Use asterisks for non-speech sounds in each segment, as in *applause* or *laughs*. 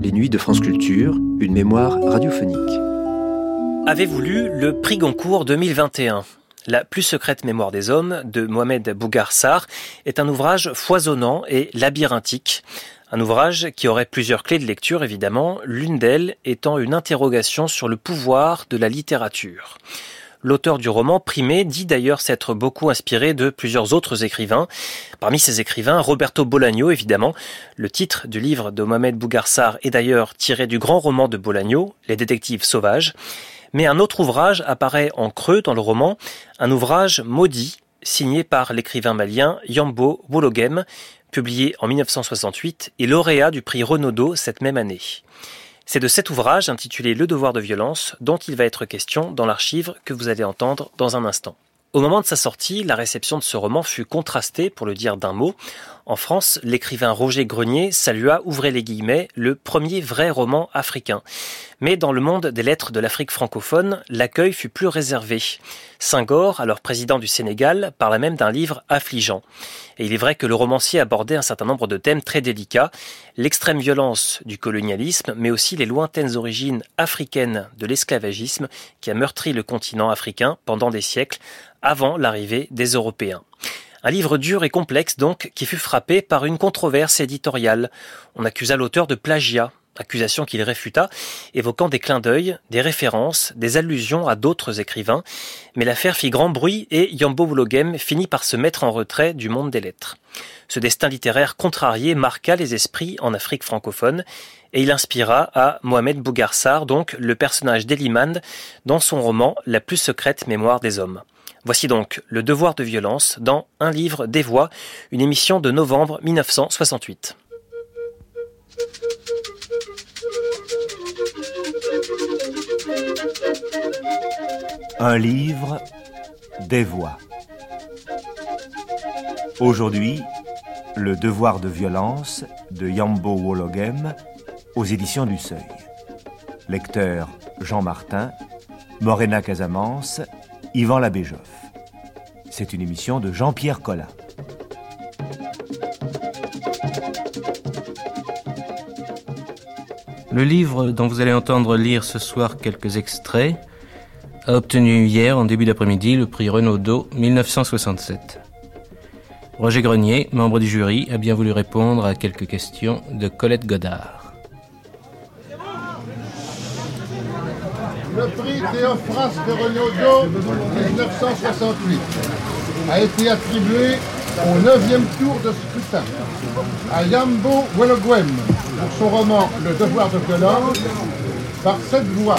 Les nuits de France Culture, une mémoire radiophonique. Avez-vous lu le prix Goncourt 2021 La plus secrète mémoire des hommes de Mohamed Bougar Sarr est un ouvrage foisonnant et labyrinthique. Un ouvrage qui aurait plusieurs clés de lecture évidemment, l'une d'elles étant une interrogation sur le pouvoir de la littérature. L'auteur du roman Primé dit d'ailleurs s'être beaucoup inspiré de plusieurs autres écrivains. Parmi ces écrivains, Roberto Bolaño, évidemment. Le titre du livre de Mohamed Bougarsar est d'ailleurs tiré du grand roman de Bolaño, Les détectives sauvages. Mais un autre ouvrage apparaît en creux dans le roman, un ouvrage maudit, signé par l'écrivain malien Yambo Wologem, publié en 1968 et lauréat du prix Renaudot cette même année. C'est de cet ouvrage intitulé Le devoir de violence dont il va être question dans l'archive que vous allez entendre dans un instant. Au moment de sa sortie, la réception de ce roman fut contrastée, pour le dire d'un mot. En France, l'écrivain Roger Grenier salua, ouvrez les guillemets, le premier vrai roman africain. Mais dans le monde des lettres de l'Afrique francophone, l'accueil fut plus réservé. Senghor, alors président du Sénégal, parla même d'un livre affligeant. Et il est vrai que le romancier abordait un certain nombre de thèmes très délicats, l'extrême violence du colonialisme, mais aussi les lointaines origines africaines de l'esclavagisme qui a meurtri le continent africain pendant des siècles, avant l'arrivée des Européens. Un livre dur et complexe donc, qui fut frappé par une controverse éditoriale. On accusa l'auteur de plagiat, accusation qu'il réfuta, évoquant des clins d'œil, des références, des allusions à d'autres écrivains, mais l'affaire fit grand bruit et Yambo finit par se mettre en retrait du monde des lettres. Ce destin littéraire contrarié marqua les esprits en Afrique francophone, et il inspira à Mohamed Bougarsar, donc le personnage d'Elimand, dans son roman La plus secrète mémoire des hommes. Voici donc Le devoir de violence dans Un livre des voix, une émission de novembre 1968. Un livre des voix. Aujourd'hui, Le devoir de violence de Yambo Wologem aux éditions du Seuil. Lecteur Jean Martin, Morena Casamance, Yvan Labéjoff. C'est une émission de Jean-Pierre Collin. Le livre dont vous allez entendre lire ce soir quelques extraits a obtenu hier, en début d'après-midi, le prix Renaudot 1967. Roger Grenier, membre du jury, a bien voulu répondre à quelques questions de Colette Godard. Le prix Théophraste de Renaudot 1968 a été attribué au neuvième tour de scrutin à Yambo Welogwem pour son roman Le devoir de violence par sept voix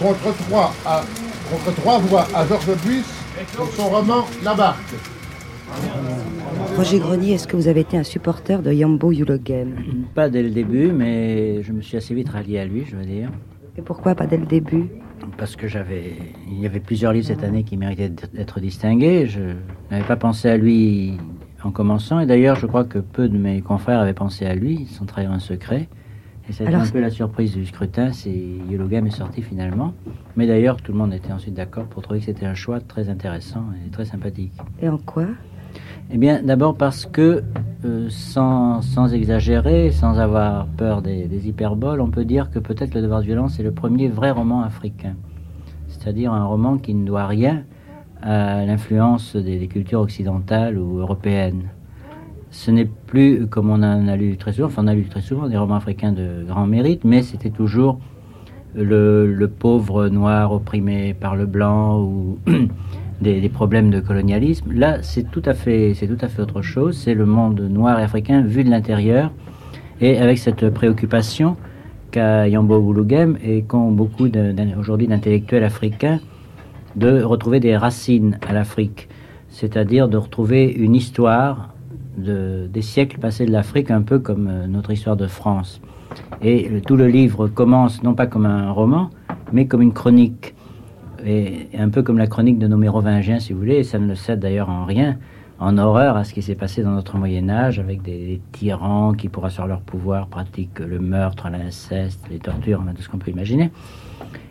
contre trois, à, contre trois voix à Georges Buisse pour son roman La Barque. Roger Grenier, est-ce que vous avez été un supporter de Yambo Yulogem Pas dès le début, mais je me suis assez vite rallié à lui, je veux dire. Et pourquoi pas dès le début? Parce que j'avais, il y avait plusieurs livres cette année qui méritaient d'être distingués. Je n'avais pas pensé à lui en commençant, et d'ailleurs, je crois que peu de mes confrères avaient pensé à lui, sans trahir un secret. Et c'était Alors, un peu la surprise du scrutin, c'est Yulogem est sorti finalement. Mais d'ailleurs, tout le monde était ensuite d'accord pour trouver que c'était un choix très intéressant et très sympathique. Et en quoi Eh bien, d'abord parce que, euh, sans, sans exagérer, sans avoir peur des, hyperboles, on peut dire que peut-être Le Devoir de violence est le premier vrai roman africain. C'est-à-dire un roman qui ne doit rien à l'influence des, des cultures occidentales ou européennes. Ce n'est plus, comme on en a lu très souvent, enfin on a lu très souvent des romans africains de grand mérite, mais c'était toujours le, le pauvre noir opprimé par le blanc ou *clears throat* des, problèmes de colonialisme. Là, c'est tout à fait, c'est tout à fait autre chose. C'est le monde noir et africain vu de l'intérieur et avec cette préoccupation qu'a Yambo Ouloughem et qu'ont beaucoup aujourd'hui d'intellectuels africains de retrouver des racines à l'Afrique, c'est-à-dire de retrouver une histoire de, des siècles passés de l'Afrique, un peu comme euh, notre histoire de France. Et tout le livre commence non pas comme un roman, mais comme une chronique, et un peu comme la chronique de nos Mérovingiens, si vous voulez, ça ne le cède d'ailleurs en rien, en horreur à ce qui s'est passé dans notre Moyen Âge, avec des, tyrans qui, pour assurer leur pouvoir, pratiquent le meurtre, l'inceste, les tortures, tout ce qu'on peut imaginer.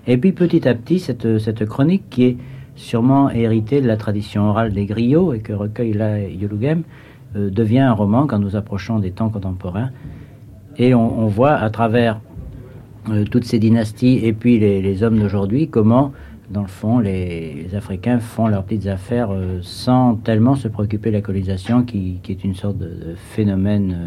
Et puis petit à petit, cette, chronique qui est sûrement héritée de la tradition orale des griots et que recueille là Yolugem, euh, devient un roman quand nous approchons des temps contemporains. Et on, voit à travers euh, toutes ces dynasties et puis les, hommes d'aujourd'hui comment, dans le fond, les, Africains font leurs petites affaires euh, sans tellement se préoccuper de la colonisation qui, est une sorte de, phénomène,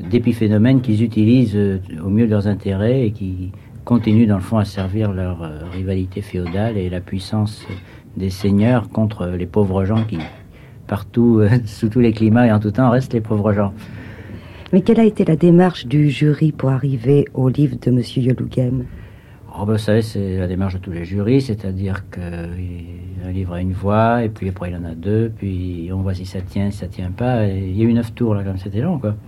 d'épiphénomène qu'ils utilisent au mieux leurs intérêts et qui continuent dans le fond à servir leur rivalité féodale et la puissance des seigneurs contre les pauvres gens qui, partout, euh, *laughs* sous tous les climats et en tout temps, restent les pauvres gens. Mais quelle a été la démarche du jury pour arriver au livre de M. Yoloughem? Oh ben, Vous savez, c'est la démarche de tous les jurys, c'est-à-dire qu'un livre a une voix, et puis après il en a deux, puis on voit si ça tient, si ça tient pas. il y a eu neuf tours, là, comme c'était long, quoi. *laughs*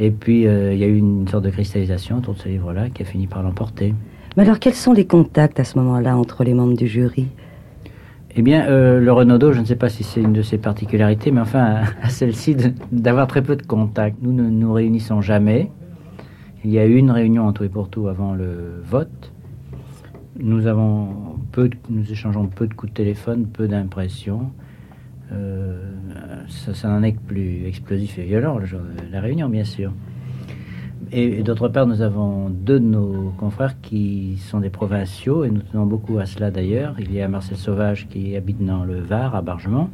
Et puis euh, il y a eu une sorte de cristallisation autour de ce livre-là qui a fini par l'emporter. Mais alors, quels sont les contacts à ce moment-là entre les membres du jury? Eh bien, euh, le Renaudot, je ne sais pas si c'est une de ses particularités, mais enfin, *laughs* à, celle-ci, d'avoir très peu de contacts. Nous ne nous réunissons jamais. Il y a eu une réunion en tout et pour tout avant le vote. Nous avons peu, nous échangeons peu de coups de téléphone, peu d'impressions. Euh, ça, n'en est que plus explosif et violent, la réunion, bien sûr. Et, d'autre part, nous avons deux de nos confrères qui sont des provinciaux, et nous tenons beaucoup à cela d'ailleurs. Il y a Marcel Sauvage qui habite dans le Var, à Bargemont.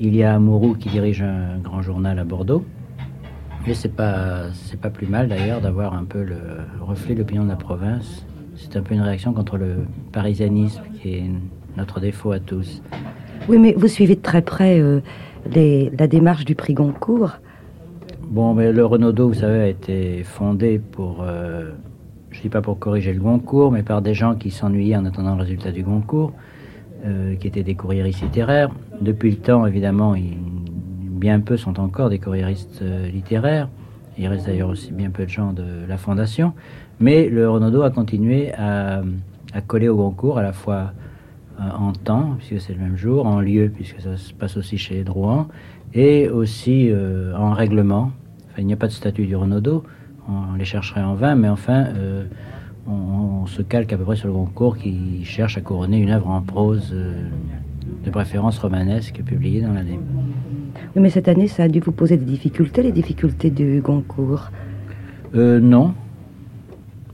Il y a Mourou qui dirige un grand journal à Bordeaux. Et c'est pas, pas plus mal d'ailleurs d'avoir un peu le reflet de l'opinion de la province. C'est un peu une réaction contre le parisianisme qui est notre défaut à tous. Oui, mais vous suivez de très près euh, la démarche du prix Goncourt. Bon, mais le Renaudot, vous savez, a été fondé pour, euh, je ne dis pas pour corriger le Goncourt, mais par des gens qui s'ennuyaient en attendant le résultat du Goncourt, euh, qui étaient des courriéristes littéraires. Depuis le temps, évidemment, bien peu sont encore des courriéristes littéraires. Il reste d'ailleurs aussi bien peu de gens de la Fondation. Mais le Renaudot a continué à, coller au Goncourt, à la fois en temps, puisque c'est le même jour, en lieu, puisque ça se passe aussi chez les Drouans, et aussi en règlement, il n'y a pas de statut du Renaudot, on les chercherait en vain, mais enfin, euh, on, se calque à peu près sur le concours qui cherche à couronner une œuvre en prose euh, de préférence romanesque publiée dans l'année. Oui, mais cette année, ça a dû vous poser des difficultés, les difficultés du Goncourt euh, Non.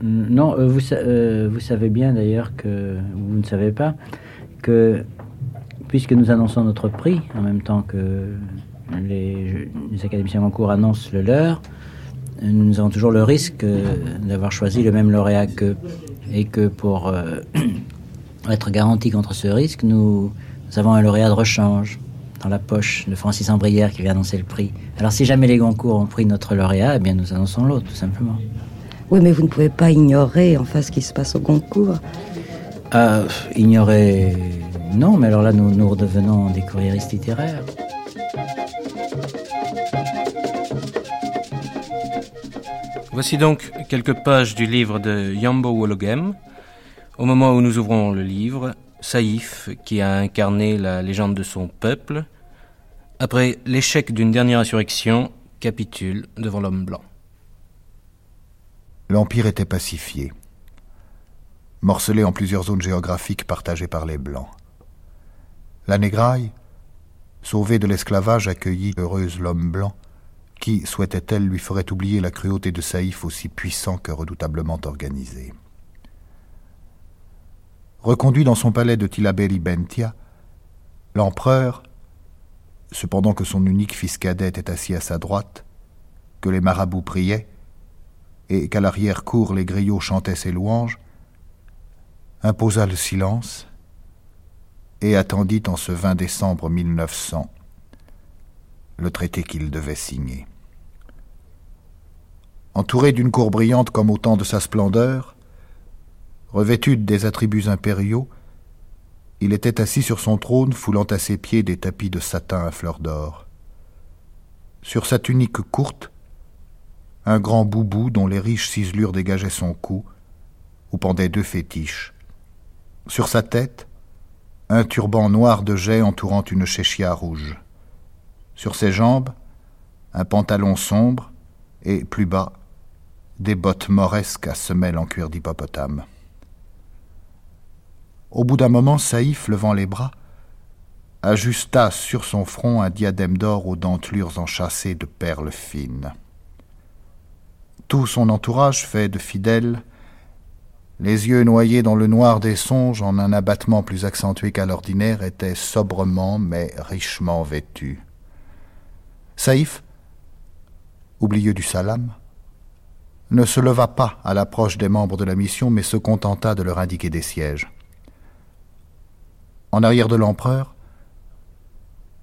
Non, vous, vous savez bien d'ailleurs que, vous ne savez pas, que puisque nous annonçons notre prix en même temps que les, académiciens en cours annoncent le leur, nous avons toujours le risque euh, d'avoir choisi le même lauréat qu'eux. Et que pour euh, *coughs* être garanti contre ce risque, nous, avons un lauréat de rechange dans la poche de Francis Ambrière qui vient annoncer le prix. Alors si jamais les Goncourt ont pris notre lauréat, eh bien nous annonçons l'autre, tout simplement. Oui, mais vous ne pouvez pas ignorer enfin ce qui se passe au Goncourt. Euh, ignorer, non, mais alors là nous, nous redevenons des courriéristes littéraires. Voici donc quelques pages du livre de Yambo Wologem. Au moment où nous ouvrons le livre, Saïf, qui a incarné la légende de son peuple, après l'échec d'une dernière insurrection, capitule devant l'homme blanc. L'Empire était pacifié, morcelé en plusieurs zones géographiques partagées par les Blancs. La Négraille, sauvée de l'esclavage, accueillit heureuse l'homme blanc, qui, souhaitait-elle, lui ferait oublier la cruauté de Saïf aussi puissant que redoutablement organisé. Reconduit dans son palais de Tilaberi Bentia, l'empereur, cependant que son unique fils cadet était assis à sa droite, que les marabouts priaient, et qu'à l'arrière-cour les griots chantaient ses louanges, imposa le silence et attendit en ce 20 décembre 1900 le traité qu'il devait signer. Entouré d'une cour brillante comme au temps de sa splendeur, revêtu des attributs impériaux, il était assis sur son trône foulant à ses pieds des tapis de satin à fleurs d'or. Sur sa tunique courte, un grand boubou dont les riches ciselures dégageaient son cou, où pendaient deux fétiches. Sur sa tête, un turban noir de jet entourant une chéchia rouge. Sur ses jambes, un pantalon sombre et, plus bas, des bottes moresques à semelles en cuir d'hippopotame. Au bout d'un moment, Saïf, levant les bras, ajusta sur son front un diadème d'or aux dentelures enchâssées de perles fines. Tout son entourage, fait de fidèles, les yeux noyés dans le noir des songes en un abattement plus accentué qu'à l'ordinaire, était sobrement mais richement vêtu. Saïf, oublieux du salam, ne se leva pas à l'approche des membres de la mission, mais se contenta de leur indiquer des sièges. En arrière de l'empereur,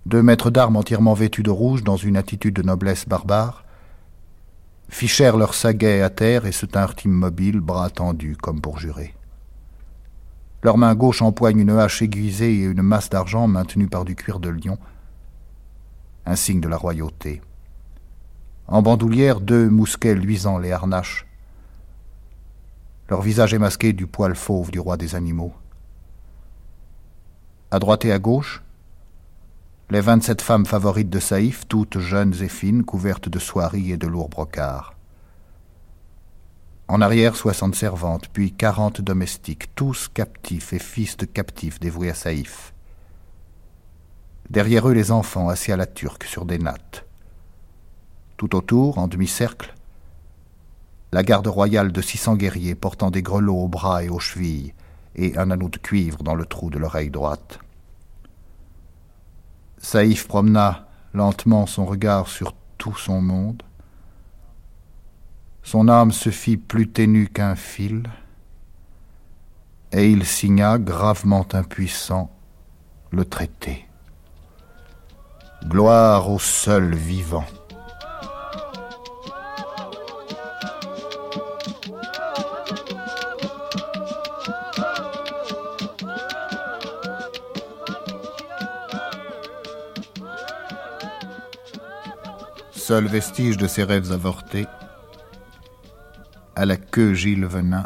deux maîtres d'armes entièrement vêtus de rouge dans une attitude de noblesse barbare, fichèrent leurs saguets à terre et se tinrent immobiles, bras tendus comme pour jurer. Leur main gauche empoigne une hache aiguisée et une masse d'argent maintenue par du cuir de lion, un signe de la royauté. En bandoulière, deux mousquets luisants les harnachent. Leur visage est masqué du poil fauve du roi des animaux. À droite et à gauche, les vingt-sept femmes favorites de Saïf, toutes jeunes et fines, couvertes de soieries et de lourds brocards. En arrière, soixante servantes, puis quarante domestiques, tous captifs et fils de captifs dévoués à Saïf. Derrière eux, les enfants assis à la turque sur des nattes. Tout autour, en demi-cercle, la garde royale de six cents guerriers portant des grelots aux bras et aux chevilles et un anneau de cuivre dans le trou de l'oreille droite. Saïf promena lentement son regard sur tout son monde. Son âme se fit plus ténue qu'un fil, et il signa, gravement impuissant, le traité. Gloire au seul vivant. Seul vestige de ses rêves avortés, à la queue Gilles Venin,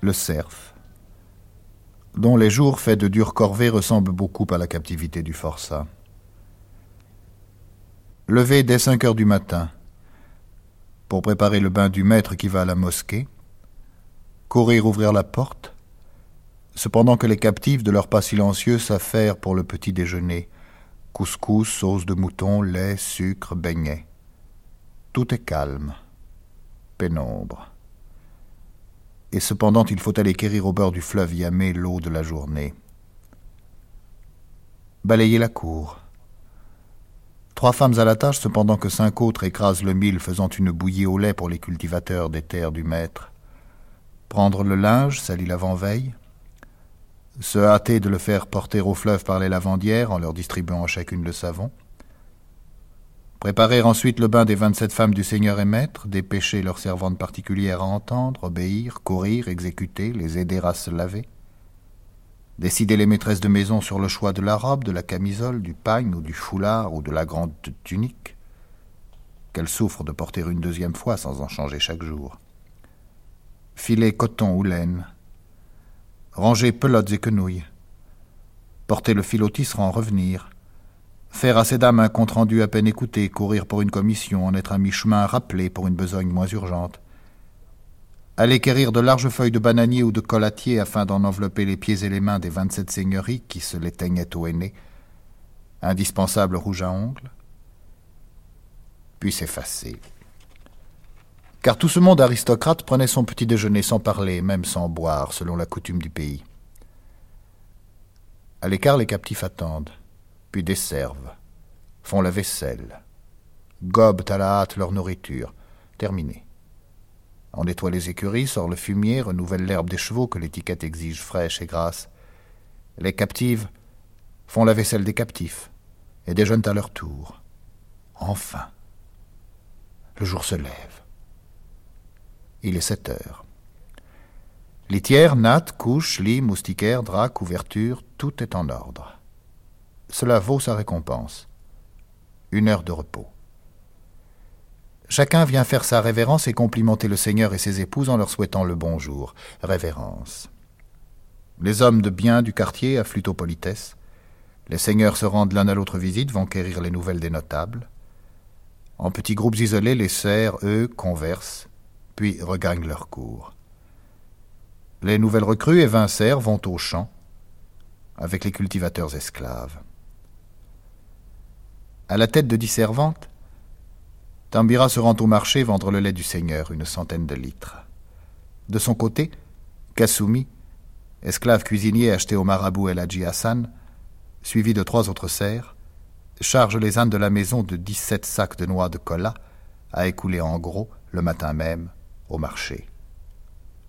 le cerf, dont les jours faits de dures corvées ressemblent beaucoup à la captivité du forçat. Levé dès cinq heures du matin, pour préparer le bain du maître qui va à la mosquée, courir ouvrir la porte, cependant que les captifs de leur pas silencieux s'affairent pour le petit déjeuner, couscous, sauce de mouton, lait, sucre, beignets. Tout est calme, pénombre. Et cependant, il faut aller quérir au bord du fleuve Yamé l'eau de la journée. Balayer la cour. Trois femmes à la tâche, cependant que cinq autres écrasent le mille, faisant une bouillie au lait pour les cultivateurs des terres du maître. Prendre le linge, sali l'avant-veille, se hâter de le faire porter au fleuve par les lavandières en leur distribuant chacune le savon, préparer ensuite le bain des vingt-sept femmes du Seigneur et Maître, dépêcher leurs servantes particulières à entendre, obéir, courir, exécuter, les aider à se laver, décider les maîtresses de maison sur le choix de la robe, de la camisole, du pagne ou du foulard ou de la grande tunique, qu'elles souffrent de porter une deuxième fois sans en changer chaque jour. Filet coton ou laine, ranger pelotes et quenouilles, porter le fil au revenir, faire à ces dames un compte-rendu à peine écouté, courir pour une commission, en être à mi-chemin rappelé pour une besogne moins urgente, aller quérir de larges feuilles de bananier ou de colatier afin d'en envelopper les pieds et les mains des vingt-sept seigneuries qui se l'éteignaient au aîné, indispensable rouge à ongles, puis s'effacer car tout ce monde aristocrate prenait son petit déjeuner sans parler, même sans boire, selon la coutume du pays. À l'écart, les captifs attendent, puis desservent, font la vaisselle, gobent à la hâte leur nourriture. Terminé. On nettoie les écuries, sort le fumier, renouvelle l'herbe des chevaux que l'étiquette exige fraîche et grasse. Les captives font la vaisselle des captifs et déjeunent à leur tour. Enfin. Le jour se lève. Il est sept heures. Litière, natte, couche, lit, moustiquaire, drap, couverture, tout est en ordre. Cela vaut sa récompense. Une heure de repos. Chacun vient faire sa révérence et complimenter le Seigneur et ses épouses en leur souhaitant le bonjour. Révérence. Les hommes de bien du quartier affluent aux politesses. Les seigneurs se rendent l'un à l'autre visite, vont quérir les nouvelles des notables. En petits groupes isolés, les serfs, eux, conversent, puis regagnent leur cours. Les nouvelles recrues évincèrent vont au champ avec les cultivateurs esclaves. À la tête de dix servantes, Tambira se rend au marché vendre le lait du Seigneur, une centaine de litres. De son côté, Kasumi, esclave cuisinier acheté au marabout El Hadji Hassan, suivi de trois autres serfs, charge les ânes de la maison de dix-sept sacs de noix de cola à écouler en gros le matin même marché.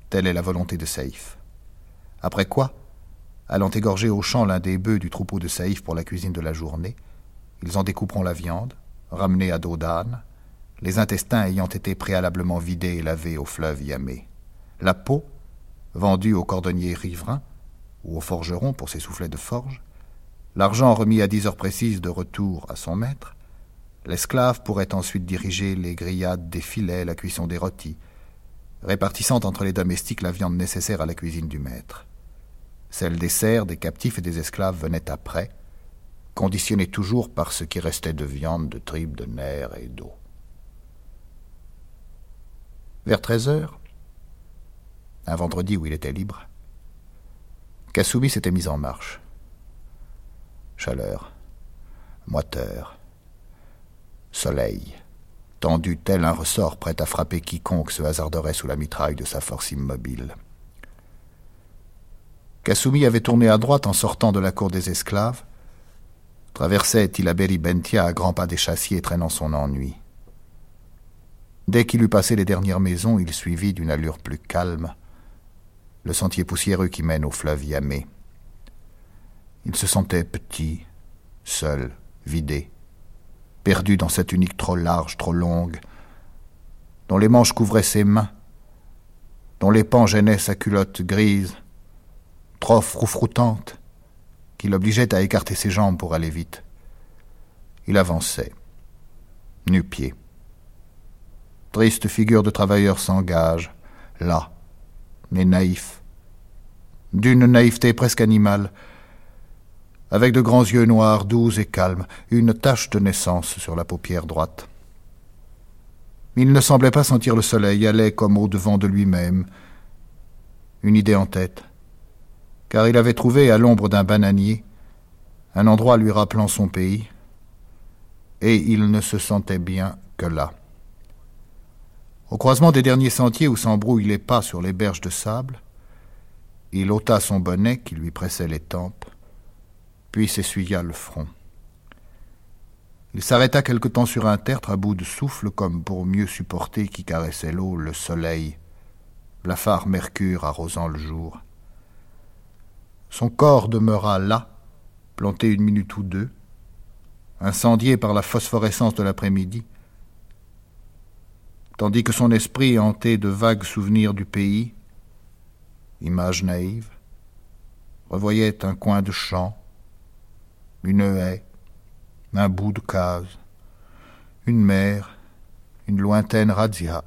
Telle est la volonté de Saïf. Après quoi, allant égorger au champ l'un des bœufs du troupeau de Saïf pour la cuisine de la journée, ils en découperont la viande, ramenée à dos d'âne, les intestins ayant été préalablement vidés et lavés au fleuve Yamé. La peau, vendue au cordonnier riverain ou au forgeron pour ses soufflets de forge, l'argent remis à dix heures précises de retour à son maître, l'esclave pourrait ensuite diriger les grillades des filets, la cuisson des rôtis, répartissant entre les domestiques la viande nécessaire à la cuisine du maître. Celle des serfs, des captifs et des esclaves venait après, conditionnée toujours par ce qui restait de viande, de tripes, de nerfs et d'eau. Vers treize heures, un vendredi où il était libre, Kasumi s'était mis en marche. Chaleur, moiteur, soleil, tendu tel un ressort prêt à frapper quiconque se hasarderait sous la mitraille de sa force immobile. Kasumi avait tourné à droite en sortant de la cour des esclaves, traversait Tilaberi Bentia à grands pas des chassiers traînant son ennui. Dès qu'il eut passé les dernières maisons, il suivit d'une allure plus calme le sentier poussiéreux qui mène au fleuve Yamé. Il se sentait petit, seul, vidé, perdu dans cette unique trop large, trop longue, dont les manches couvraient ses mains, dont les pans gênaient sa culotte grise, trop froufroutante, qui l'obligeait à écarter ses jambes pour aller vite. Il avançait, nu-pied. Triste figure de travailleur s'engage, là, mais naïf, d'une naïveté presque animale, avec de grands yeux noirs, doux et calmes, une tache de naissance sur la paupière droite. Il ne semblait pas sentir le soleil, allait comme au-devant de lui-même, une idée en tête, car il avait trouvé à l'ombre d'un bananier un endroit lui rappelant son pays, et il ne se sentait bien que là. Au croisement des derniers sentiers où s'embrouillent les pas sur les berges de sable, il ôta son bonnet qui lui pressait les tempes, puis s'essuya le front. Il s'arrêta quelque temps sur un tertre à bout de souffle, comme pour mieux supporter qui caressait l'eau, le soleil, blafard mercure arrosant le jour. Son corps demeura là, planté une minute ou deux, incendié par la phosphorescence de l'après-midi, tandis que son esprit, hanté de vagues souvenirs du pays, images naïves, revoyait un coin de champ, une haie, un bout de case, une mer, une lointaine razzia,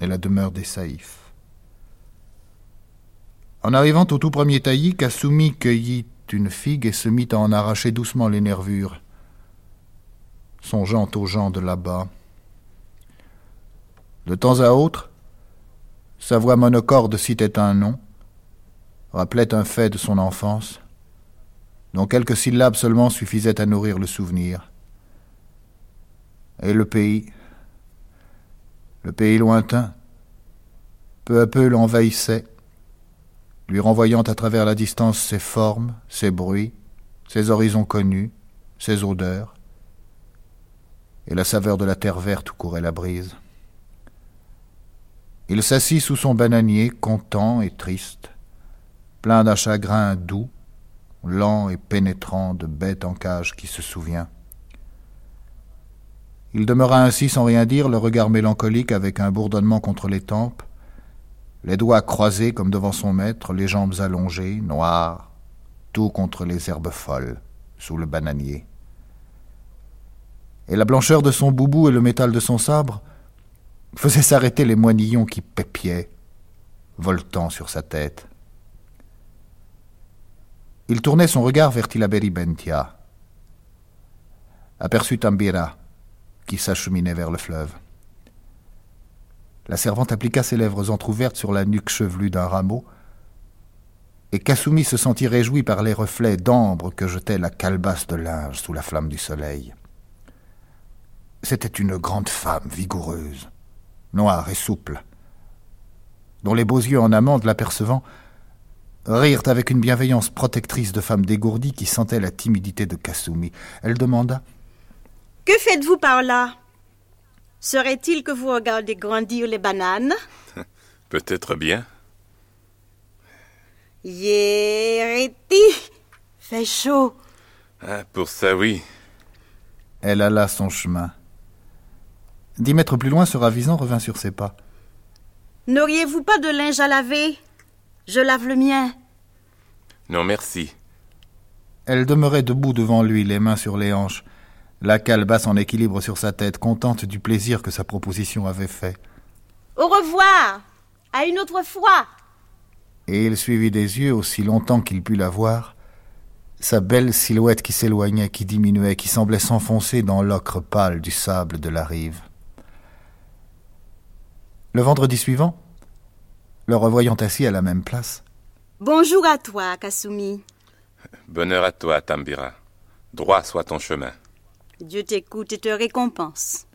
et la demeure des saïfs. En arrivant au tout premier taillis, Kasumi cueillit une figue et se mit à en arracher doucement les nervures, songeant aux gens de là-bas. De temps à autre, sa voix monocorde citait un nom, rappelait un fait de son enfance, dont quelques syllabes seulement suffisaient à nourrir le souvenir. Et le pays, le pays lointain, peu à peu l'envahissait, lui renvoyant à travers la distance ses formes, ses bruits, ses horizons connus, ses odeurs, et la saveur de la terre verte où courait la brise. Il s'assit sous son bananier, content et triste, plein d'un chagrin doux, lent et pénétrant de bête en cage qui se souvient. Il demeura ainsi sans rien dire, le regard mélancolique avec un bourdonnement contre les tempes, les doigts croisés comme devant son maître, les jambes allongées, noires, tout contre les herbes folles, sous le bananier. Et la blancheur de son boubou et le métal de son sabre faisaient s'arrêter les moinillons qui pépiaient, voltant sur sa tête. Il tournait son regard vers Tilaberi Bentia, aperçut Tambira, qui s'acheminait vers le fleuve. La servante appliqua ses lèvres entr'ouvertes sur la nuque chevelue d'un rameau, et Kasumi se sentit réjoui par les reflets d'ambre que jetait la calebasse de linge sous la flamme du soleil. C'était une grande femme vigoureuse, noire et souple, dont les beaux yeux en amande l'apercevant rirent avec une bienveillance protectrice de femme dégourdie qui sentait la timidité de Kasumi. Elle demanda Que faites-vous par là? Serait-il que vous regardez grandir les bananes? *laughs* Peut-être bien. Yériti Fait chaud. Ah, pour ça, oui. Elle alla son chemin. Dix mètres plus loin, ce ravisant revint sur ses pas. N'auriez-vous pas de linge à laver? Je lave le mien. Non, merci. Elle demeurait debout devant lui, les mains sur les hanches la calebasse en équilibre sur sa tête, contente du plaisir que sa proposition avait fait. Au revoir À une autre fois Et il suivit des yeux aussi longtemps qu'il put la voir, sa belle silhouette qui s'éloignait, qui diminuait, qui semblait s'enfoncer dans l'ocre pâle du sable de la rive. Le vendredi suivant, le revoyant assis à la même place. Bonjour à toi, Kasumi. Bonheur à toi, Tambira. Droit soit ton chemin. Dieu t'écoute et te récompense.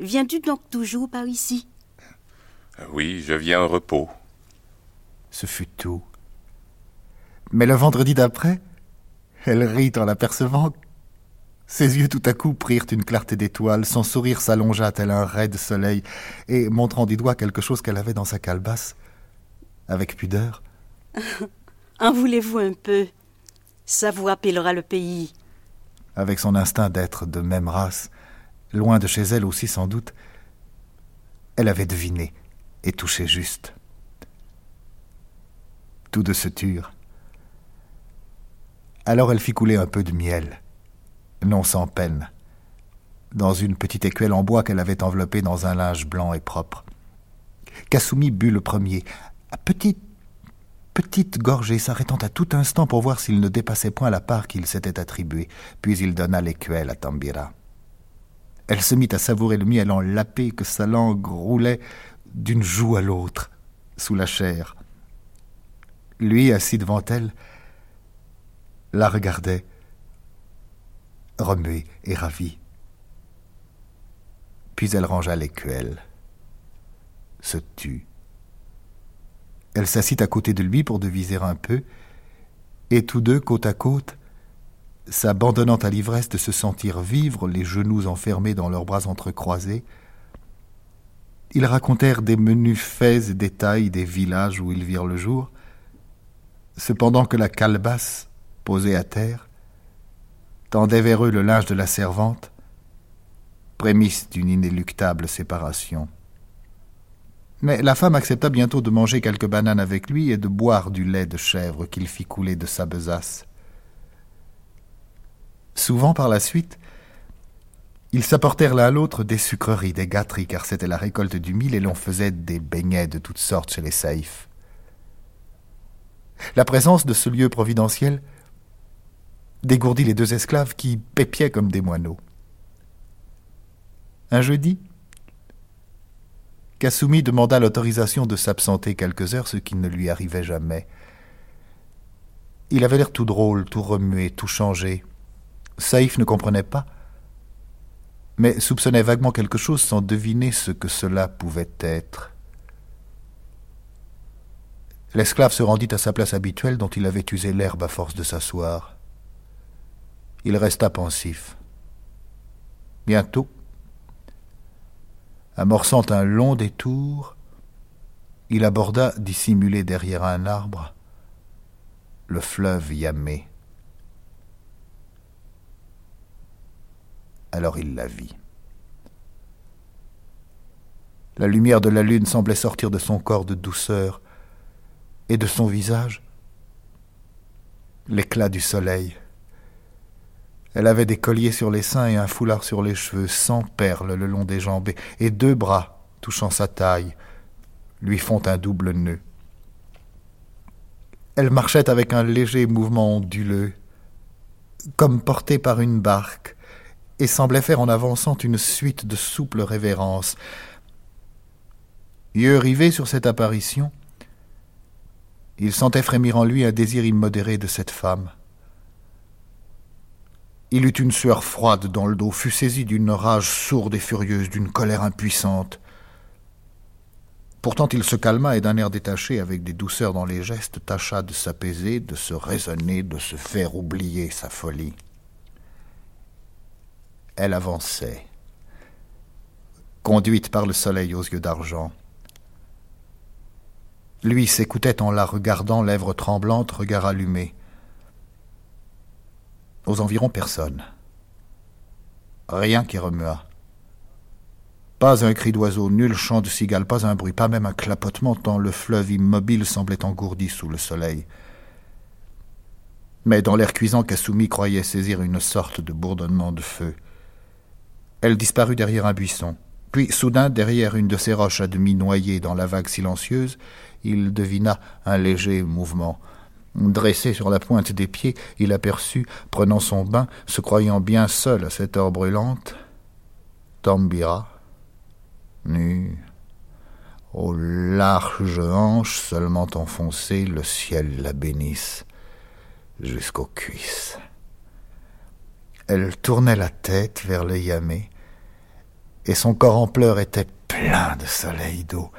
Viens-tu donc toujours par ici? Oui, je viens au repos. Ce fut tout. Mais le vendredi d'après, elle rit en l'apercevant. Ses yeux tout à coup prirent une clarté d'étoile, son sourire s'allongea tel un ray de soleil, et montrant du doigt quelque chose qu'elle avait dans sa calebasse, avec pudeur. *laughs* en voulez-vous un peu? Ça vous rappellera le pays avec son instinct d'être de même race, loin de chez elle aussi sans doute, elle avait deviné et touché juste. Tous deux se turent. Alors elle fit couler un peu de miel, non sans peine, dans une petite écuelle en bois qu'elle avait enveloppée dans un linge blanc et propre. Kasumi but le premier, à petite petite gorgée, s'arrêtant à tout instant pour voir s'il ne dépassait point la part qu'il s'était attribuée. Puis il donna l'écuelle à Tambira. Elle se mit à savourer le miel en lapé que sa langue roulait d'une joue à l'autre, sous la chair. Lui, assis devant elle, la regardait, remué et ravi. Puis elle rangea l'écuelle, se tut elle s'assit à côté de lui pour deviser un peu, et tous deux, côte à côte, s'abandonnant à l'ivresse de se sentir vivre, les genoux enfermés dans leurs bras entrecroisés, ils racontèrent des menus faits et détails des villages où ils virent le jour, cependant que la calebasse, posée à terre, tendait vers eux le linge de la servante, prémisse d'une inéluctable séparation. Mais la femme accepta bientôt de manger quelques bananes avec lui et de boire du lait de chèvre qu'il fit couler de sa besace. Souvent par la suite, ils s'apportèrent l'un à l'autre des sucreries, des gâteries, car c'était la récolte du mil et l'on faisait des beignets de toutes sortes chez les saïfs. La présence de ce lieu providentiel dégourdit les deux esclaves qui pépiaient comme des moineaux. Un jeudi, Kasumi demanda l'autorisation de s'absenter quelques heures, ce qui ne lui arrivait jamais. Il avait l'air tout drôle, tout remué, tout changé. Saïf ne comprenait pas, mais soupçonnait vaguement quelque chose sans deviner ce que cela pouvait être. L'esclave se rendit à sa place habituelle dont il avait usé l'herbe à force de s'asseoir. Il resta pensif. Bientôt, Amorçant un long détour, il aborda, dissimulé derrière un arbre, le fleuve Yamé. Alors il la vit. La lumière de la lune semblait sortir de son corps de douceur et de son visage l'éclat du soleil. Elle avait des colliers sur les seins et un foulard sur les cheveux, sans perles le long des jambes, et deux bras, touchant sa taille, lui font un double nœud. Elle marchait avec un léger mouvement onduleux, comme portée par une barque, et semblait faire en avançant une suite de souples révérences. Yeux rivés sur cette apparition, il sentait frémir en lui un désir immodéré de cette femme. Il eut une sueur froide dans le dos, fut saisi d'une rage sourde et furieuse, d'une colère impuissante. Pourtant il se calma et d'un air détaché, avec des douceurs dans les gestes, tâcha de s'apaiser, de se raisonner, de se faire oublier sa folie. Elle avançait, conduite par le soleil aux yeux d'argent. Lui s'écoutait en la regardant, lèvres tremblantes, regard allumé. Aux environs, personne. Rien qui remua. Pas un cri d'oiseau, nul chant de cigale, pas un bruit, pas même un clapotement, tant le fleuve immobile semblait engourdi sous le soleil. Mais dans l'air cuisant, Kasumi croyait saisir une sorte de bourdonnement de feu. Elle disparut derrière un buisson. Puis, soudain, derrière une de ces roches à demi noyées dans la vague silencieuse, il devina un léger mouvement. Dressé sur la pointe des pieds, il aperçut, prenant son bain, se croyant bien seul à cette heure brûlante, Tambira, nu, aux larges hanches seulement enfoncées, le ciel la bénisse jusqu'aux cuisses. Elle tournait la tête vers le yamé, et son corps en pleurs était plein de soleil d'eau.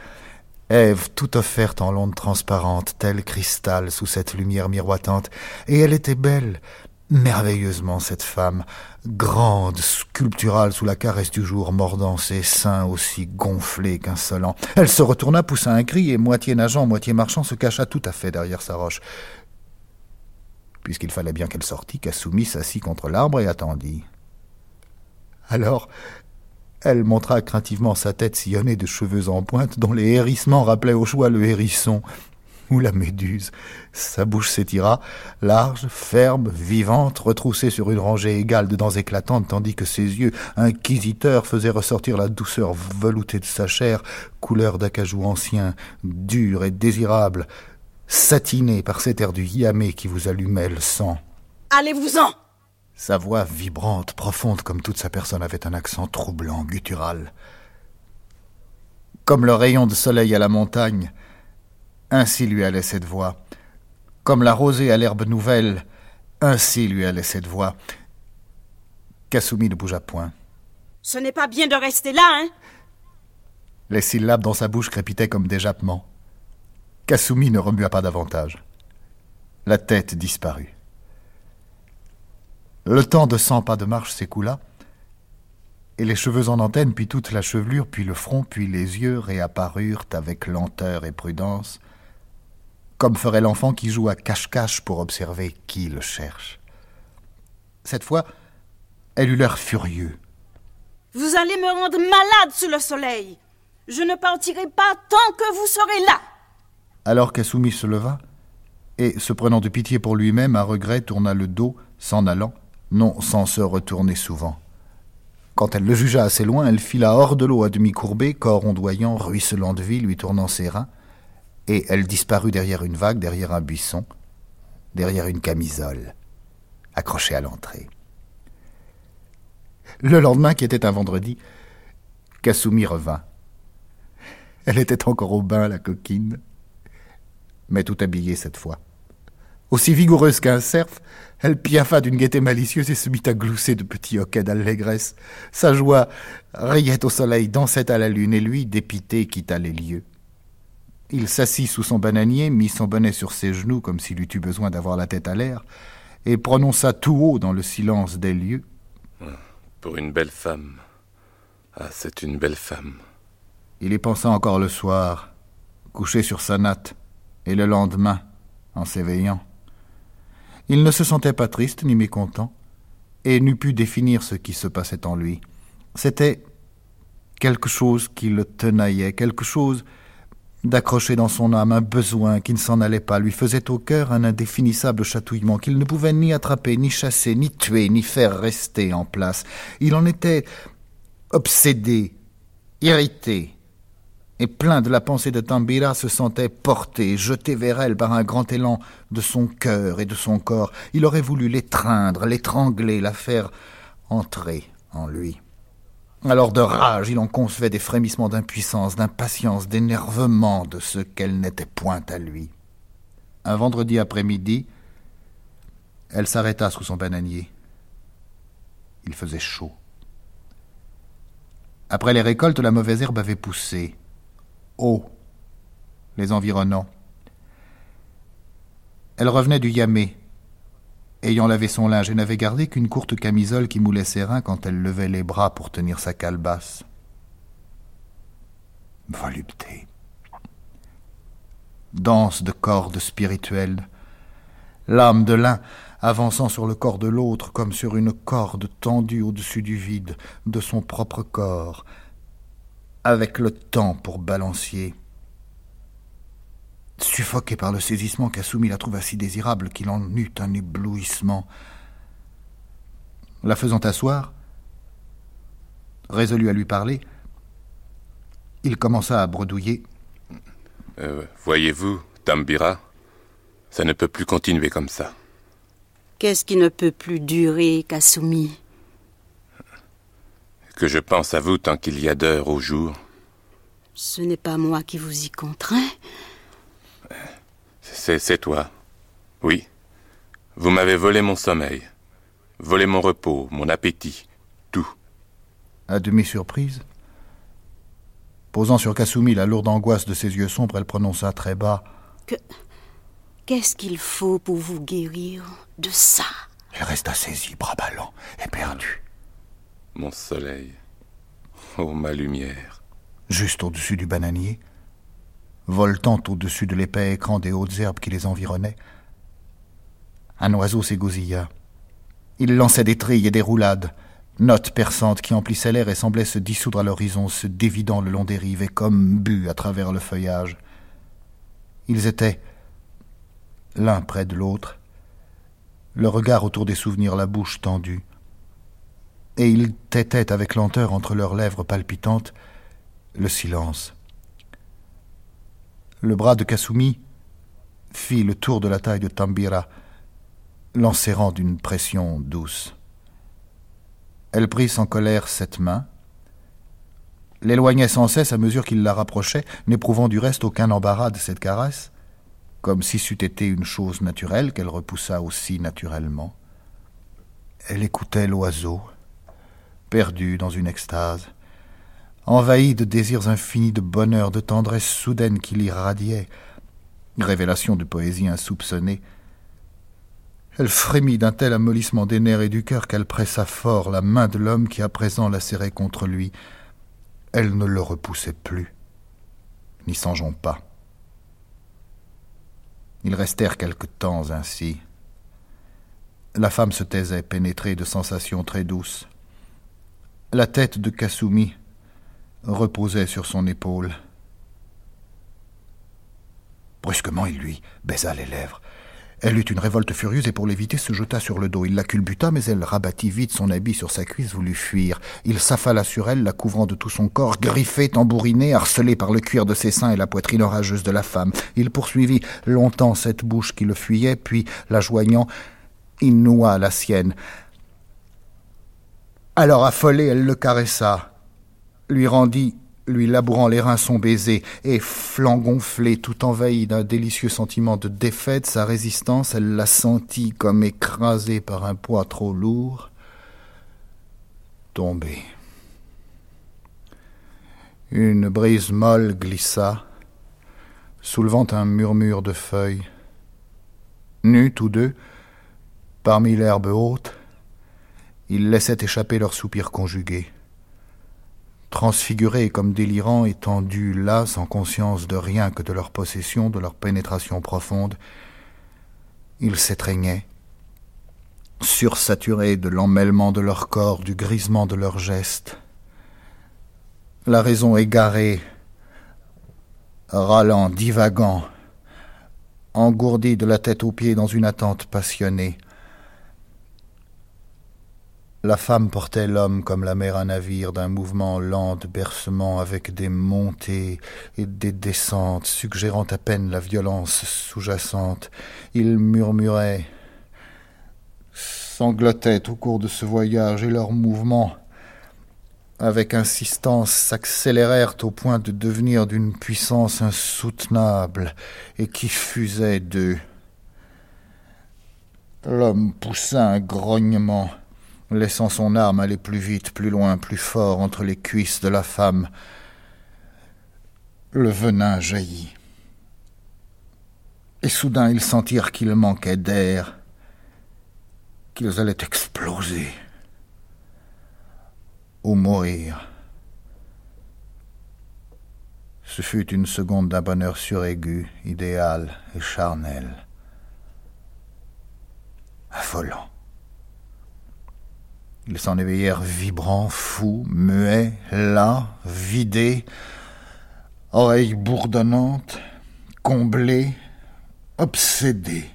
Ève tout offerte en l'onde transparente, tel cristal sous cette lumière miroitante, et elle était belle, merveilleusement cette femme, grande, sculpturale sous la caresse du jour, mordant ses seins aussi gonflés qu'insolents. Elle se retourna, poussa un cri, et moitié nageant, moitié marchant, se cacha tout à fait derrière sa roche. Puisqu'il fallait bien qu'elle sortît, Kasumi s'assit contre l'arbre et attendit. Alors, elle montra craintivement sa tête sillonnée de cheveux en pointe, dont les hérissements rappelaient au choix le hérisson ou la méduse. Sa bouche s'étira, large, ferme, vivante, retroussée sur une rangée égale de dents éclatantes, tandis que ses yeux, inquisiteurs, faisaient ressortir la douceur veloutée de sa chair, couleur d'acajou ancien, dur et désirable, satiné par cet air du yamé qui vous allumait le sang. Allez-vous-en sa voix vibrante, profonde comme toute sa personne, avait un accent troublant, guttural. Comme le rayon de soleil à la montagne, ainsi lui allait cette voix. Comme la rosée à l'herbe nouvelle, ainsi lui allait cette voix. Kasumi ne bougea point. Ce n'est pas bien de rester là, hein? Les syllabes dans sa bouche crépitaient comme des jappements. Kasumi ne remua pas davantage. La tête disparut. Le temps de cent pas de marche s'écoula, et les cheveux en antenne, puis toute la chevelure, puis le front, puis les yeux réapparurent avec lenteur et prudence, comme ferait l'enfant qui joue à cache-cache pour observer qui le cherche. Cette fois, elle eut l'air furieux. Vous allez me rendre malade sous le soleil. Je ne partirai pas tant que vous serez là. Alors Kasumi se leva, et, se prenant de pitié pour lui-même, à regret tourna le dos, s'en allant, non sans se retourner souvent. Quand elle le jugea assez loin, elle fila hors de l'eau à demi courbée, corps ondoyant, ruisselant de vie, lui tournant ses reins, et elle disparut derrière une vague, derrière un buisson, derrière une camisole, accrochée à l'entrée. Le lendemain, qui était un vendredi, Kasumi revint. Elle était encore au bain, la coquine, mais tout habillée cette fois. Aussi vigoureuse qu'un cerf, elle piaffa d'une gaieté malicieuse et se mit à glousser de petits hoquets d'allégresse. Sa joie riait au soleil, dansait à la lune, et lui, dépité, quitta les lieux. Il s'assit sous son bananier, mit son bonnet sur ses genoux comme s'il eût eu besoin d'avoir la tête à l'air, et prononça tout haut dans le silence des lieux. Pour une belle femme. Ah, c'est une belle femme. Il y pensa encore le soir, couché sur sa natte, et le lendemain, en s'éveillant. Il ne se sentait pas triste ni mécontent, et n'eût pu définir ce qui se passait en lui. C'était quelque chose qui le tenaillait, quelque chose d'accroché dans son âme, un besoin qui ne s'en allait pas, lui faisait au cœur un indéfinissable chatouillement qu'il ne pouvait ni attraper, ni chasser, ni tuer, ni faire rester en place. Il en était obsédé, irrité, et plein de la pensée de Tambira se sentait porté, jeté vers elle par un grand élan de son cœur et de son corps. Il aurait voulu l'étreindre, l'étrangler, la faire entrer en lui. Alors de rage, il en concevait des frémissements d'impuissance, d'impatience, d'énervement de ce qu'elle n'était point à lui. Un vendredi après-midi, elle s'arrêta sous son bananier. Il faisait chaud. Après les récoltes, la mauvaise herbe avait poussé. Les environnants. Elle revenait du Yamé, ayant lavé son linge et n'avait gardé qu'une courte camisole qui moulait ses reins quand elle levait les bras pour tenir sa calebasse. Volupté. Danse de cordes spirituelles. L'âme de l'un avançant sur le corps de l'autre comme sur une corde tendue au-dessus du vide de son propre corps, avec le temps pour balancier. Suffoqué par le saisissement, Kasumi la trouva si désirable qu'il en eut un éblouissement. La faisant asseoir, résolu à lui parler, il commença à bredouiller. Euh, voyez-vous, Tambira, ça ne peut plus continuer comme ça. Qu'est-ce qui ne peut plus durer, Kasumi? Que je pense à vous tant qu'il y a d'heures au jour. Ce n'est pas moi qui vous y contrains. C'est toi. Oui. Vous m'avez volé mon sommeil, volé mon repos, mon appétit, tout. À demi surprise, posant sur Kasumi la lourde angoisse de ses yeux sombres, elle prononça très bas. Que. Qu'est-ce qu'il faut pour vous guérir de ça? Elle resta saisie, bras ballants, éperdue. Mon soleil. Oh, ma lumière. Juste au-dessus du bananier, voltant au-dessus de l'épais écran des hautes herbes qui les environnaient. Un oiseau s'égousilla. Il lançait des trilles et des roulades, notes perçantes qui emplissaient l'air et semblaient se dissoudre à l'horizon, se dévidant le long des rives et comme bu à travers le feuillage. Ils étaient l'un près de l'autre, le regard autour des souvenirs, la bouche tendue, et ils têtaient avec lenteur entre leurs lèvres palpitantes le silence. Le bras de Kasumi fit le tour de la taille de Tambira, l'enserrant d'une pression douce. Elle prit sans colère cette main, l'éloignait sans cesse à mesure qu'il la rapprochait, n'éprouvant du reste aucun embarras de cette caresse, comme si c'eût été une chose naturelle qu'elle repoussa aussi naturellement. Elle écoutait l'oiseau, perdu dans une extase, envahi de désirs infinis de bonheur, de tendresse soudaine qui l'irradiait, révélation de poésie insoupçonnée. Elle frémit d'un tel amollissement des nerfs et du cœur qu'elle pressa fort la main de l'homme qui à présent la serrait contre lui. Elle ne le repoussait plus, n'y songeons pas. Ils restèrent quelque temps ainsi. La femme se taisait, pénétrée de sensations très douces. La tête de Kasumi, reposait sur son épaule. Brusquement, il lui baisa les lèvres. Elle eut une révolte furieuse et pour l'éviter se jeta sur le dos. Il la culbuta, mais elle rabattit vite son habit sur sa cuisse, voulut fuir. Il s'affala sur elle, la couvrant de tout son corps, griffé, tambouriné, harcelé par le cuir de ses seins et la poitrine orageuse de la femme. Il poursuivit longtemps cette bouche qui le fuyait, puis, la joignant, il noua la sienne. Alors affolée, elle le caressa lui rendit, lui labourant les reins son baiser, et, flanc gonflé, tout envahi d'un délicieux sentiment de défaite, sa résistance, elle la sentit comme écrasée par un poids trop lourd, tomber. Une brise molle glissa, soulevant un murmure de feuilles. Nus tous deux, parmi l'herbe haute, ils laissaient échapper leurs soupirs conjugués transfigurés comme délirants, étendus là, sans conscience de rien que de leur possession, de leur pénétration profonde, ils s'étreignaient, sursaturés de l'emmêlement de leur corps, du grisement de leurs gestes. La raison égarée, râlant, divagant, engourdi de la tête aux pieds dans une attente passionnée. La femme portait l'homme comme la mer un navire d'un mouvement lent de bercement avec des montées et des descentes suggérant à peine la violence sous-jacente. Il murmurait, sanglotait au cours de ce voyage et leurs mouvements avec insistance s'accélérèrent au point de devenir d'une puissance insoutenable et qui fusait d'eux. L'homme poussa un grognement laissant son arme aller plus vite, plus loin, plus fort entre les cuisses de la femme. Le venin jaillit. Et soudain ils sentirent qu'il manquait d'air, qu'ils allaient exploser ou mourir. Ce fut une seconde d'un bonheur suraigu, idéal et charnel, affolant. Ils s'en éveillèrent vibrants, fous, muets, las, vidés, oreilles bourdonnantes, comblés, obsédés,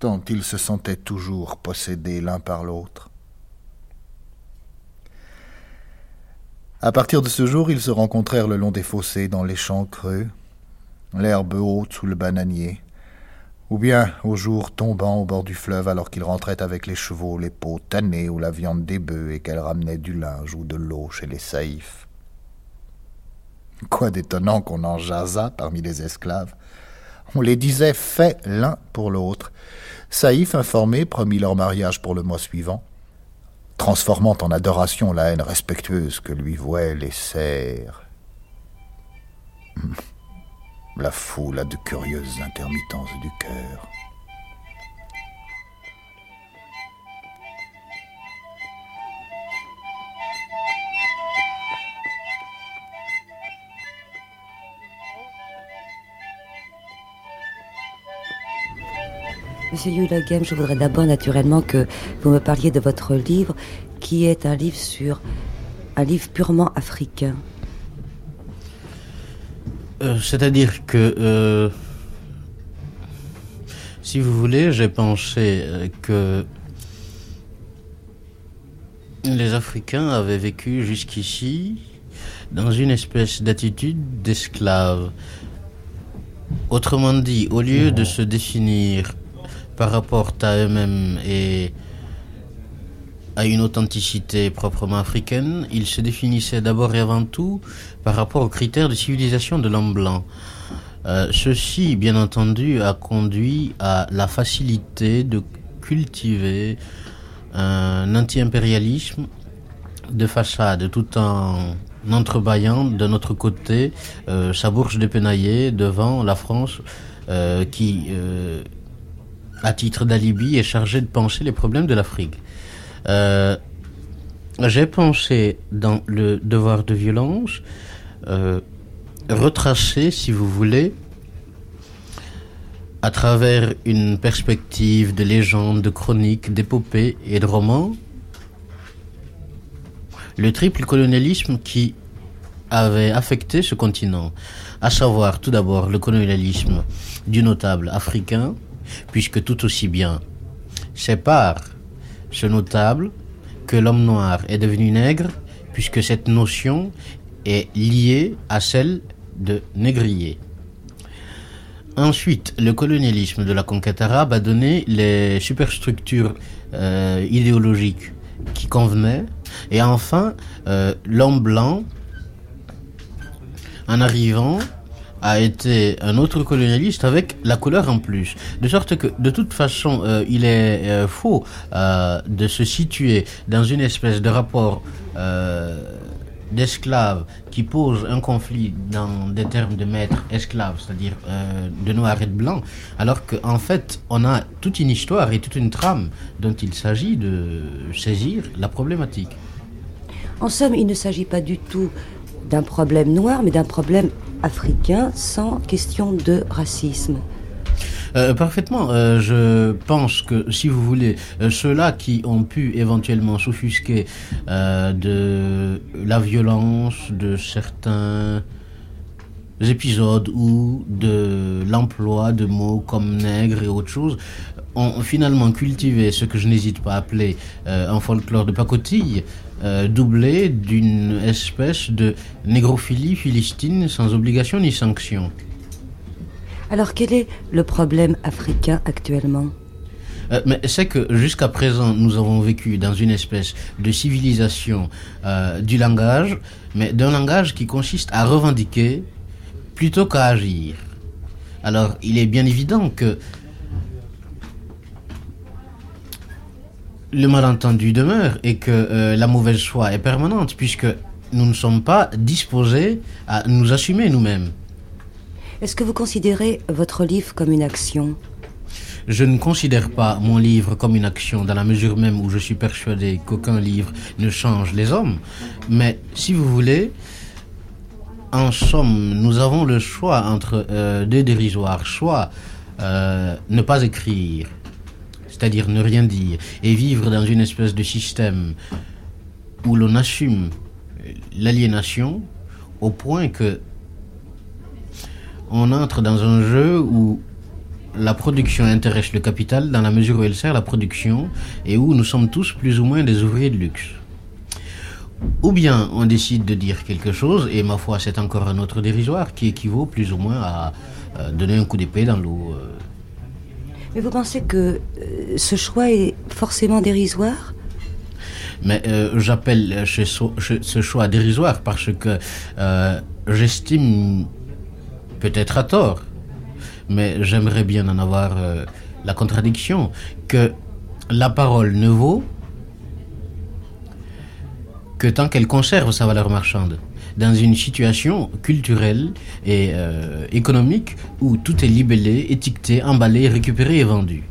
tant ils se sentaient toujours possédés l'un par l'autre. À partir de ce jour, ils se rencontrèrent le long des fossés, dans les champs creux, l'herbe haute sous le bananier, ou bien au jour tombant au bord du fleuve alors qu'il rentrait avec les chevaux, les peaux tannées ou la viande des bœufs et qu'elle ramenait du linge ou de l'eau chez les saïfs. Quoi d'étonnant qu'on en jasât parmi les esclaves. On les disait faits l'un pour l'autre. Saïf, informé, promit leur mariage pour le mois suivant, transformant en adoration la haine respectueuse que lui vouaient les serfs. La foule a de curieuses intermittences du cœur. Monsieur Yulagem, je voudrais d'abord naturellement que vous me parliez de votre livre, qui est un livre sur un livre purement africain. Euh, c'est-à-dire que, euh, si vous voulez, j'ai pensé euh, que les Africains avaient vécu jusqu'ici dans une espèce d'attitude d'esclave. Autrement dit, au lieu de se définir par rapport à eux-mêmes et à une authenticité proprement africaine, il se définissait d'abord et avant tout par rapport aux critères de civilisation de l'homme blanc. Euh, ceci, bien entendu, a conduit à la facilité de cultiver un anti-impérialisme de façade tout en entrebâillant de notre côté euh, sa bourse de penaillé devant la France euh, qui, à titre d'alibi, est chargée de penser les problèmes de l'Afrique. Euh, j'ai pensé dans le devoir de violence euh, retracer, si vous voulez, à travers une perspective de légendes, de chroniques, d'épopées et de romans, le triple colonialisme qui avait affecté ce continent, à savoir tout d'abord le colonialisme du notable africain, puisque tout aussi bien sépare ce notable que l'homme noir est devenu nègre, puisque cette notion est liée à celle de négrier. Ensuite, le colonialisme de la conquête arabe a donné les superstructures euh, idéologiques qui convenaient. Et enfin, euh, l'homme blanc, en arrivant, a été un autre colonialiste avec la couleur en plus. De sorte que, de toute façon, euh, il est euh, faux euh, de se situer dans une espèce de rapport d'esclaves qui pose un conflit dans des termes de maître esclave, c'est-à-dire de noir et de blanc, alors qu'en fait, on a toute une histoire et toute une trame dont il s'agit de saisir la problématique. En somme, il ne s'agit pas du tout d'un problème noir, mais d'un problème africain sans question de racisme. Euh, parfaitement. Euh, je pense que, si vous voulez, euh, ceux-là qui ont pu éventuellement s'offusquer de la violence de certains épisodes ou de l'emploi de mots comme nègre et autre chose ont finalement cultivé ce que je n'hésite pas à appeler un folklore de pacotille, doublé d'une espèce de négrophilie philistine sans obligation ni sanction. Alors quel est le problème africain actuellement? Euh, mais c'est que jusqu'à présent, nous avons vécu dans une espèce de civilisation euh, du langage, mais d'un langage qui consiste à revendiquer plutôt qu'à agir. Alors, il est bien évident que le malentendu demeure et que euh, la mauvaise foi est permanente, puisque nous ne sommes pas disposés à nous assumer nous-mêmes. Est-ce que vous considérez votre livre comme une action? Je ne considère pas mon livre comme une action dans la mesure même où je suis persuadé qu'aucun livre ne change les hommes. Mais si vous voulez, en somme, nous avons le choix entre euh, deux dérisoires. Soit euh, ne pas écrire, c'est-à-dire ne rien dire, et vivre dans une espèce de système où l'on assume l'aliénation au point que on entre dans un jeu où la production intéresse le capital dans la mesure où elle sert la production et où nous sommes tous plus ou moins des ouvriers de luxe. Ou bien on décide de dire quelque chose, et ma foi c'est encore un autre dérisoire qui équivaut plus ou moins à euh, donner un coup d'épée dans l'eau. Euh. Mais vous pensez que euh, ce choix est forcément dérisoire? Mais j'appelle ce, choix dérisoire parce que j'estime peut-être à tort, mais j'aimerais bien en avoir euh, la contradiction, que la parole ne vaut que tant qu'elle conserve sa valeur marchande, dans une situation culturelle et euh, économique où tout est libellé, étiqueté, emballé, récupéré et vendu.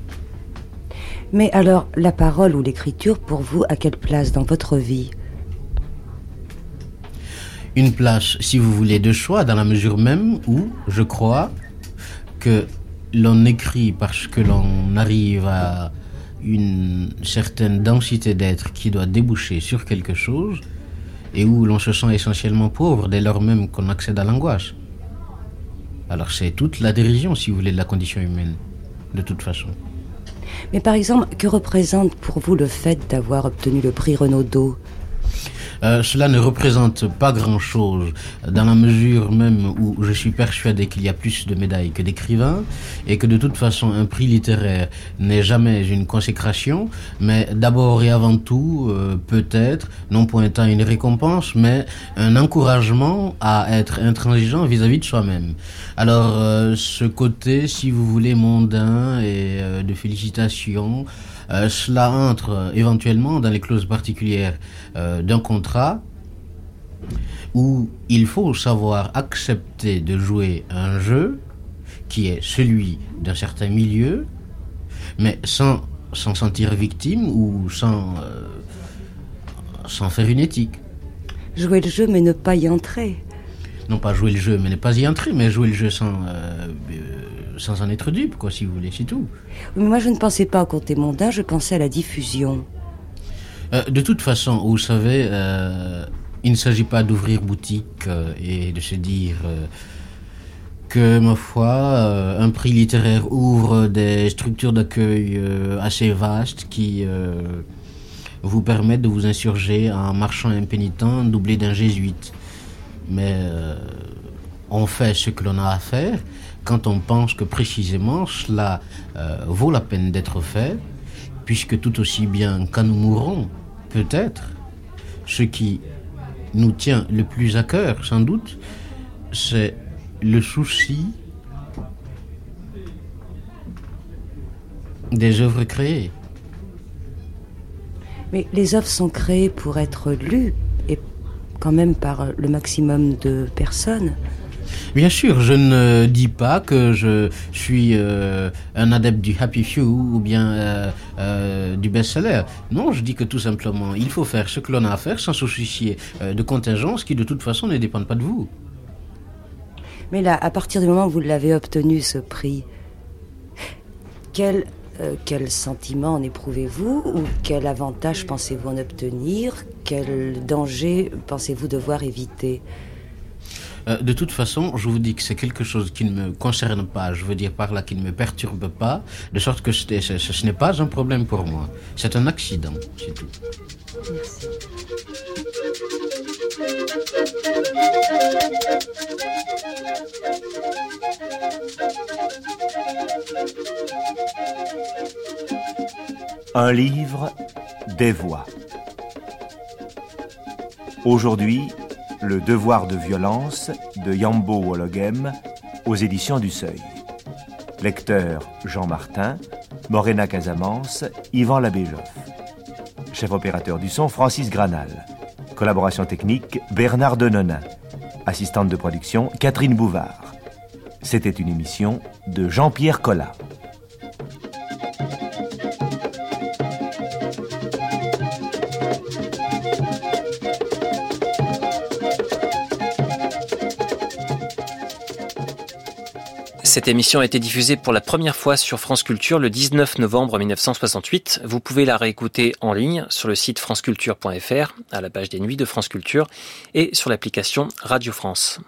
Mais alors, la parole ou l'écriture, pour vous, à quelle place dans votre vie? Une place, si vous voulez, de choix dans la mesure même où je crois que l'on écrit parce que l'on arrive à une certaine densité d'être qui doit déboucher sur quelque chose et où l'on se sent essentiellement pauvre dès lors même qu'on accède à l'angoisse. Alors c'est toute la dérision, si vous voulez, de la condition humaine, de toute façon. Mais par exemple, que représente pour vous le fait d'avoir obtenu le prix Renaudot? Euh, cela ne représente pas grand-chose dans la mesure même où je suis persuadé qu'il y a plus de médailles que d'écrivains et que de toute façon un prix littéraire n'est jamais une consécration, mais d'abord et avant tout euh, peut-être, non pointant une récompense, mais un encouragement à être intransigeant vis-à-vis de soi-même. Alors euh, ce côté, si vous voulez, mondain et de félicitations, euh, cela entre euh, éventuellement dans les clauses particulières euh, d'un contrat où il faut savoir accepter de jouer un jeu qui est celui d'un certain milieu, mais sans s'en sentir victime ou sans, sans faire une éthique. Jouer le jeu mais ne pas y entrer. Non pas jouer le jeu mais ne pas y entrer, mais jouer le jeu sans sans en être dupe, quoi, si vous voulez, c'est tout. Mais moi, je ne pensais pas au côté mondain, je pensais à la diffusion. Euh, de toute façon, vous savez, euh, il ne s'agit pas d'ouvrir boutique euh, et de se dire que, ma foi, un prix littéraire ouvre des structures d'accueil assez vastes qui vous permettent de vous insurger en marchand impénitent doublé d'un jésuite. Mais on fait ce que l'on a à faire quand on pense que précisément cela euh, vaut la peine d'être fait, puisque tout aussi bien quand nous mourrons, peut-être, ce qui nous tient le plus à cœur, sans doute, c'est le souci des œuvres créées. Mais les œuvres sont créées pour être lues, et quand même par le maximum de personnes. Bien sûr, je ne dis pas que je suis euh, un adepte du happy few ou bien euh, euh, du best-seller. Non, je dis que tout simplement, il faut faire ce que l'on a à faire sans se soucier de contingences qui de toute façon ne dépendent pas de vous. Mais là, à partir du moment où vous l'avez obtenu, ce prix, quel, quel sentiment en éprouvez-vous ou quel avantage pensez-vous en obtenir? Quel danger pensez-vous devoir éviter? Euh, de toute façon, je vous dis que c'est quelque chose qui ne me concerne pas, je veux dire par là qui ne me perturbe pas, de sorte que ce, n'est pas un problème pour moi. C'est un accident, c'est tout. Un livre, des voix. Aujourd'hui, Le devoir de violence de Yambo Wologem aux éditions du Seuil. Lecteur Jean Martin, Morena Casamance, Yvan Labéjoff. Chef opérateur du son Francis Granal. Collaboration technique Bernard Denonin. Assistante de production Catherine Bouvard. C'était une émission de Jean-Pierre Collat. Cette émission a été diffusée pour la première fois sur France Culture le 19 novembre 1968. Vous pouvez la réécouter en ligne sur le site franceculture.fr, à la page des nuits de France Culture et sur l'application Radio France.